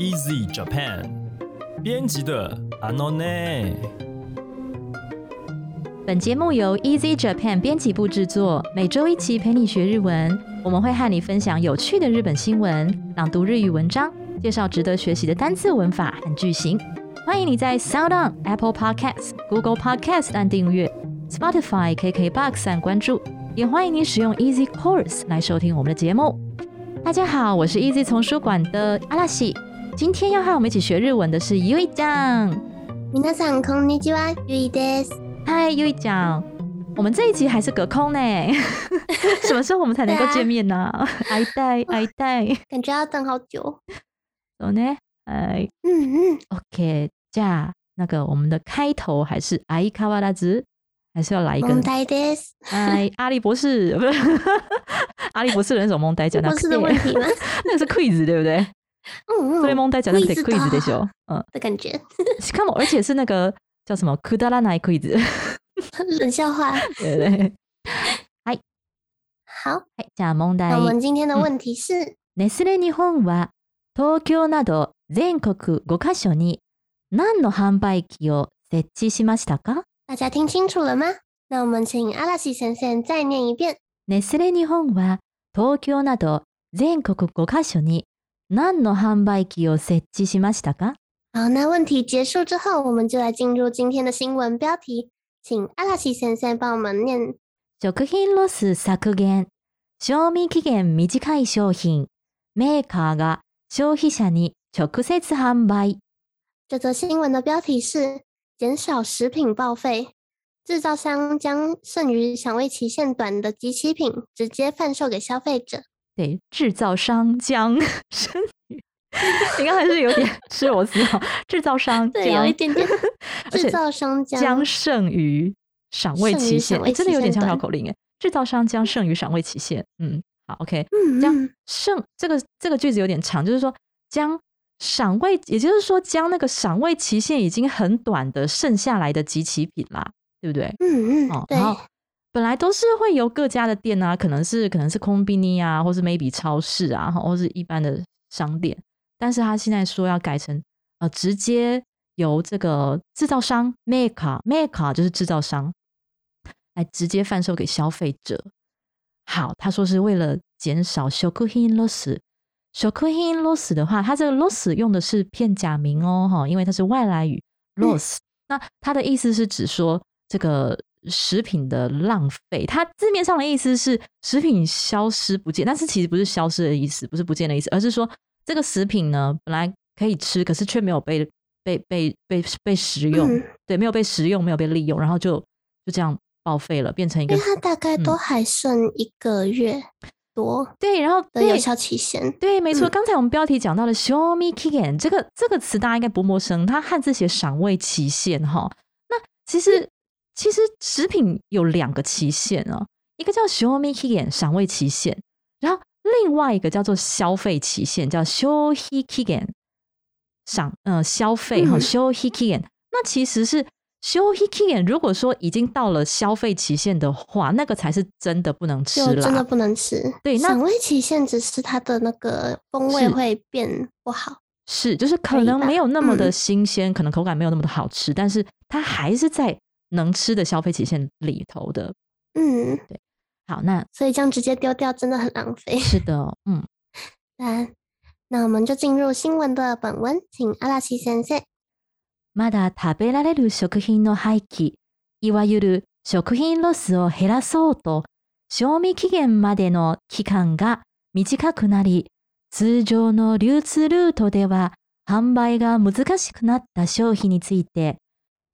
Easy Japan 编辑的阿诺内。本节目由 Easy Japan 编辑部制作，每周一期陪你学日文。我们会和你分享有趣的日本新闻、朗读日语文章、介绍值得学习的单字、文法和句型。欢迎你在 Sound On、Apple Podcasts、Google Podcasts 按订阅、Spotify、KK Box 按关注，也欢迎你使用 Easy Course 来收听我们的节目。大家好，我是 Easy 丛书馆的阿拉西。今天要和我们一起学日文的是 Yui 酱。皆さんこんにちは、ユイです。嗨，u i 酱，我们这一集还是隔空呢。什么时候我们才能够见面呢？爱戴，爱戴，感觉要等好久。怎么呢？哎，嗯嗯，OK，这样那个我们的开头还是阿伊卡巴达子，还是要来一个蒙太的。嗨，阿丽博士，不 是阿丽博士的那种蒙太，讲的是。的问题吗？那个是 quiz，对不对？それ問題じゃなくてクイズでしょ，嗯的感觉。しかも而且是那个叫什么くだらないクイズ。冷笑话。对 对。はい。好。はい。じゃあ問題。我们今天的问题是：ネスレ日本は東京など全国5カ所に何の販売機を設置しましたか？大家听清楚了吗？那我们请阿拉西先生再念一遍。ネスレ日本は東京など全国5カ所に何の販売機を設置しましたか好，那问题结束之后，我们就来进入今天的新闻标题，请阿拉西先生帮我们念。食品ロス削減、賞味期限短い商品、メーカーが消費者に直接販売。这则新闻的标题是“减少食品报废”，制造商将剩余赏味期限短的集齐品直接贩售给消费者。制造商将剩余，你刚还是有点是我思考，制造商对，有一点点，制造商将剩余赏味期限，真的有点像绕口令哎，制造商将剩余赏味期限，嗯，好，OK，将剩这个这个句子有点长，就是说将赏味，也就是说将那个赏味期限已经很短的剩下来的集齐品啦，对不对？嗯嗯，哦，后本来都是会由各家的店啊，可能是可能是空宾 n 啊，或是 maybe 超市啊，或是一般的商店。但是他现在说要改成，呃，直接由这个制造商 maker maker 就是制造商来直接贩售给消费者。好，他说是为了减少 shokuhin loss。shokuhin loss 的话，它这个 loss 用的是片假名哦，哈，因为它是外来语 loss。那它的意思是指说这个。食品的浪费，它字面上的意思是食品消失不见，但是其实不是消失的意思，不是不见的意思，而是说这个食品呢本来可以吃，可是却没有被被被被被食用，对，没有被食用，没有被利用，然后就就这样报废了，变成一个它大概都还剩一个月多，对，然后的有效期限，对，没错。刚才我们标题讲到了 “show me a n 这个这个词大家应该不陌生，它汉字写“赏味期限”哈。那其实。其实食品有两个期限哦，一个叫 show me k i e n 赏味期限，然后另外一个叫做消费期限，叫 show he kian 赏嗯消费和 show he kian。那其实是 show he kian，如果说已经到了消费期限的话，那个才是真的不能吃了，真的不能吃。对，赏味期限只是它的那个风味会变不好，是就是可能没有那么的新鲜，可能口感没有那么的好吃，但是它还是在。能吃的消费期限里头的。嗯，对。好，那所以这样直接丢掉真的很浪费。是的，嗯。那那我们就进入新闻的本文，请阿拉西先生。まだ食べられる食品の廃棄、いわゆる食品ロスを減らそうと、賞味期限までの期間が短くなり、通常の流通ルートでは販売が難しくなった商品について、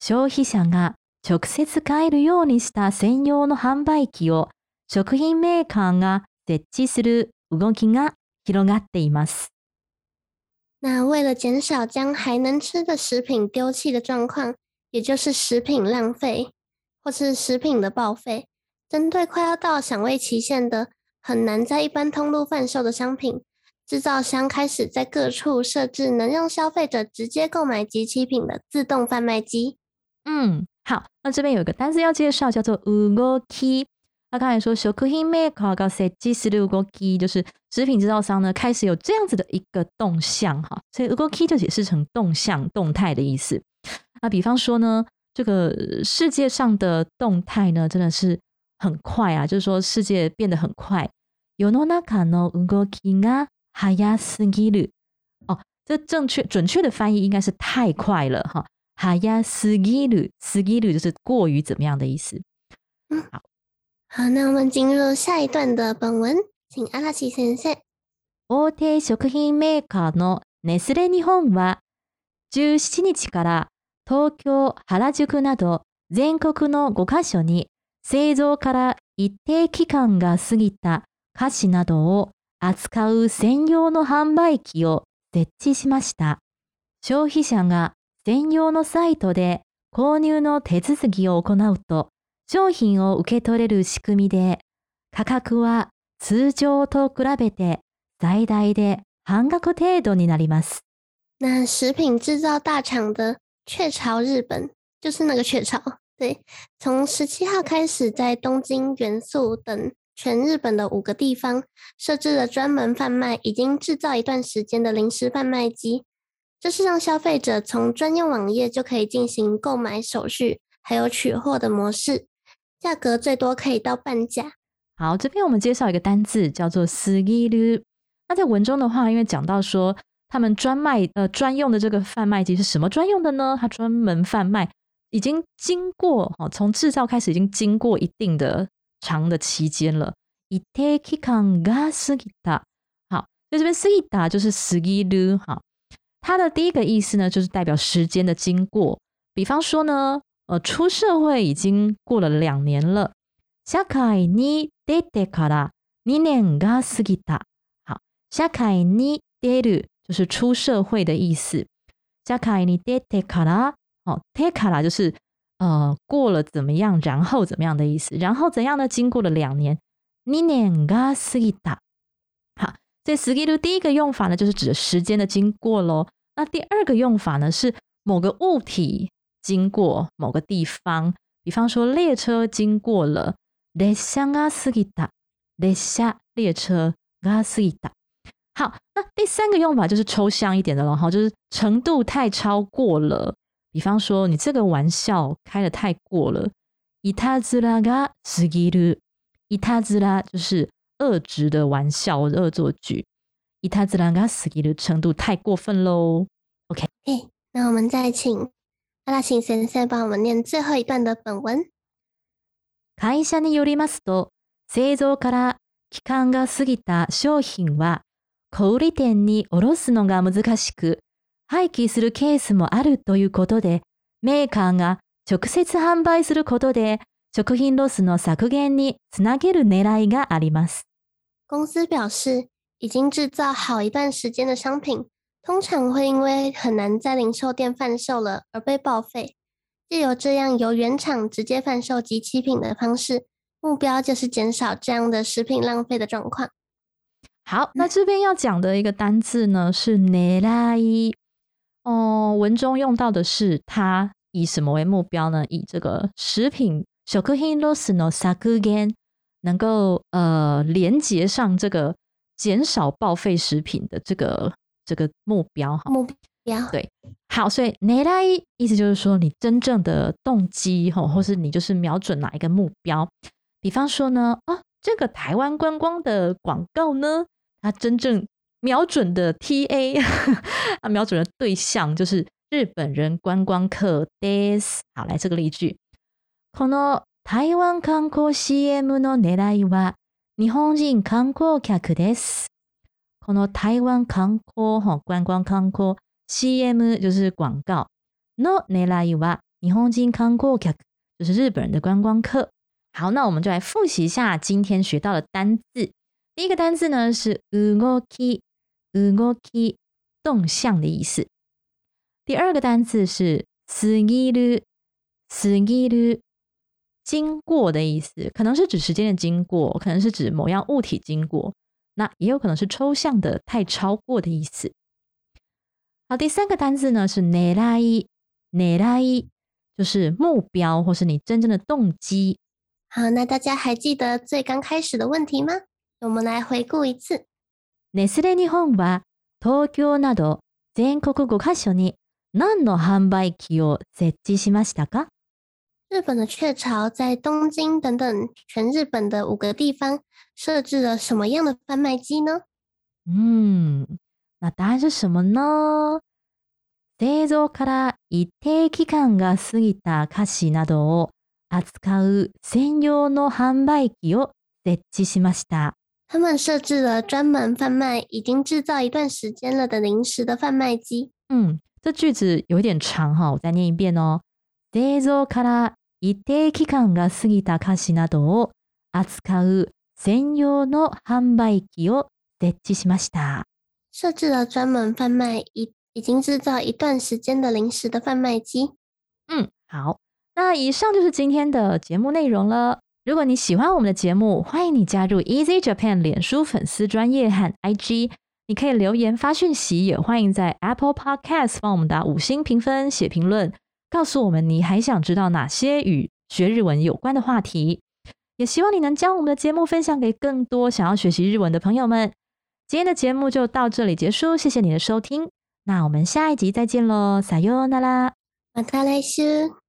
消費者が直接買えるようにした専用の販売機を食品メーカーが設置する動きが広がっています。那为了减少将还能吃的食品丢弃的状况，也就是食品浪费或是食品的报废，针对快要到赏味期限的很难在一般通路贩售的商品，制造商开始在各处设置能让消费者直接购买及其品的自动贩卖机。嗯，好，那这边有一个单词要介绍，叫做 ugoki。那刚才说 s h o k u h i m e kogase jisuru g o k i 就是食品制造商呢开始有这样子的一个动向哈。所以 ugoki 就解释成动向、动态的意思。那比方说呢，这个世界上的动态呢，真的是很快啊，就是说世界变得很快。Yononaka no ugoki ga hayasugiru。哦，这正确、准确的翻译应该是太快了哈。早すぎる，すぎる就是过于怎么样的意思。嗯，好，好，那我们进入下一段的本文，请阿拉西先生。大手食品メーカーのネスレ日本は17日から東京、原宿など全国の5カ所に製造から一定期間が過ぎた菓子などを扱う専用の販売機を設置しました。消費者が専用のサイトで購入の手続きを行うと、商品を受け取れる仕組みで、価格は通常と比べて最大で半額程度になります。那食品制造大厂的雀巢日本，就是那个雀巢，对，从十七号开始，在东京、元素等全日本的五个地方设置了专门贩卖已经制造一段时间的零食贩卖机，这是让消费者从专用网页就可以进行购买手续，还有取货的模式，价格最多可以到半价。好，这边我们介绍一个单字，叫做“すぎる”。那在文中的话，因为讲到说他们专卖呃专用的这个贩卖机是什么专用的呢？它专门贩卖已经经过哦，从制造开始已经经过一定的长的期间了。一定期間が過ぎた。好，所以这边“過ぎた”就是“過ぎる”哈。它的第一个意思呢，就是代表时间的经过。比方说呢，呃，出社会已经过了两年了。夏凯尼デテカラ，ニ年が過ぎた。好，夏凯尼デル就是出社会的意思。夏凯尼デテカラ，哦，テカラ就是呃过了怎么样，然后怎么样的意思。然后怎样呢？经过了两年，ニ年が過ぎた。这 i ぎる第一个用法呢，就是指时间的经过喽。那第二个用法呢，是某个物体经过某个地方，比方说列车经过了。列下啊，すぎる。列下列车啊，すぎる。好，那第三个用法就是抽象一点的了哈，就是程度太超过了。比方说，你这个玩笑开的太过了。イタズラがすぎる。イタズラ就是。恶质的玩笑或者恶作剧。いたずらが過ぎる程度太过分喽。OK，哎、欸，那我们再请阿拉辛先生帮我们念最后一段的本文。会社によりますと、製造から期間が過ぎた商品は小売店に卸すのが難しく、廃棄するケースもあるということで、メーカーが直接販売することで食品ロスの削減につなげる狙いがあります。公司表示，已经制造好一段时间的商品，通常会因为很难在零售店贩售了而被报废。既有这样由原厂直接贩售及期品的方式，目标就是减少这样的食品浪费的状况。好，那这边要讲的一个单字呢是奈拉伊。哦，文中用到的是它以什么为目标呢？以这个食品食品 loss no sakugen。能够呃连接上这个减少报废食品的这个这个目标哈目标对好，所以奈拉意意思就是说你真正的动机哈，或是你就是瞄准哪一个目标？比方说呢啊，这个台湾观光的广告呢，它真正瞄准的 T A，它 瞄准的对象就是日本人观光客 days。好，来这个例句，この。台湾観光 CM の狙いは日本人観光客です。この台湾観光观光観光 CM 就是广告。のネラは日本人観光客就是日本人的观光客。好，那我们就来复习一下今天学到的单字。第一个单字呢是動き動き动向的意思。第二个单字是すぎるすぎる。经过的意思，可能是指时间的经过，可能是指某样物体经过，那也有可能是抽象的太超过的意思。好，第三个单字呢是奈拉伊，奈拉伊就是目标或是你真正的动机。好，那大家还记得最刚开始的问题吗？我们来回顾一次。ネスレ日本は東京など全国5カ所に何の販売機を設置しましたか？日本的雀巢在东京等等全日本的五个地方设置了什么样的贩卖机呢？嗯，那答案是什么呢？製造から一定期間が過ぎた菓子などを扱う専用の販売機を設置しました。他们设置了专门贩卖已经制造一段时间了的零食的贩卖机。嗯，这句子有点长哈，我再念一遍哦。製造から一定期間が過ぎた菓子などを扱う専用の販売機を設置しました。设置了专门贩卖已已经制造一段时间的零食的贩卖机。嗯，好。那以上就是今天的节目内容了。如果你喜欢我们的节目，欢迎你加入 Easy Japan 脸书粉丝专业和 IG。你可以留言发讯息，也欢迎在 Apple p o d c a s t 帮我们打五星评分、写评论。告诉我们你还想知道哪些与学日文有关的话题，也希望你能将我们的节目分享给更多想要学习日文的朋友们。今天的节目就到这里结束，谢谢你的收听，那我们下一集再见喽撒 a 那拉，n 卡 r 斯。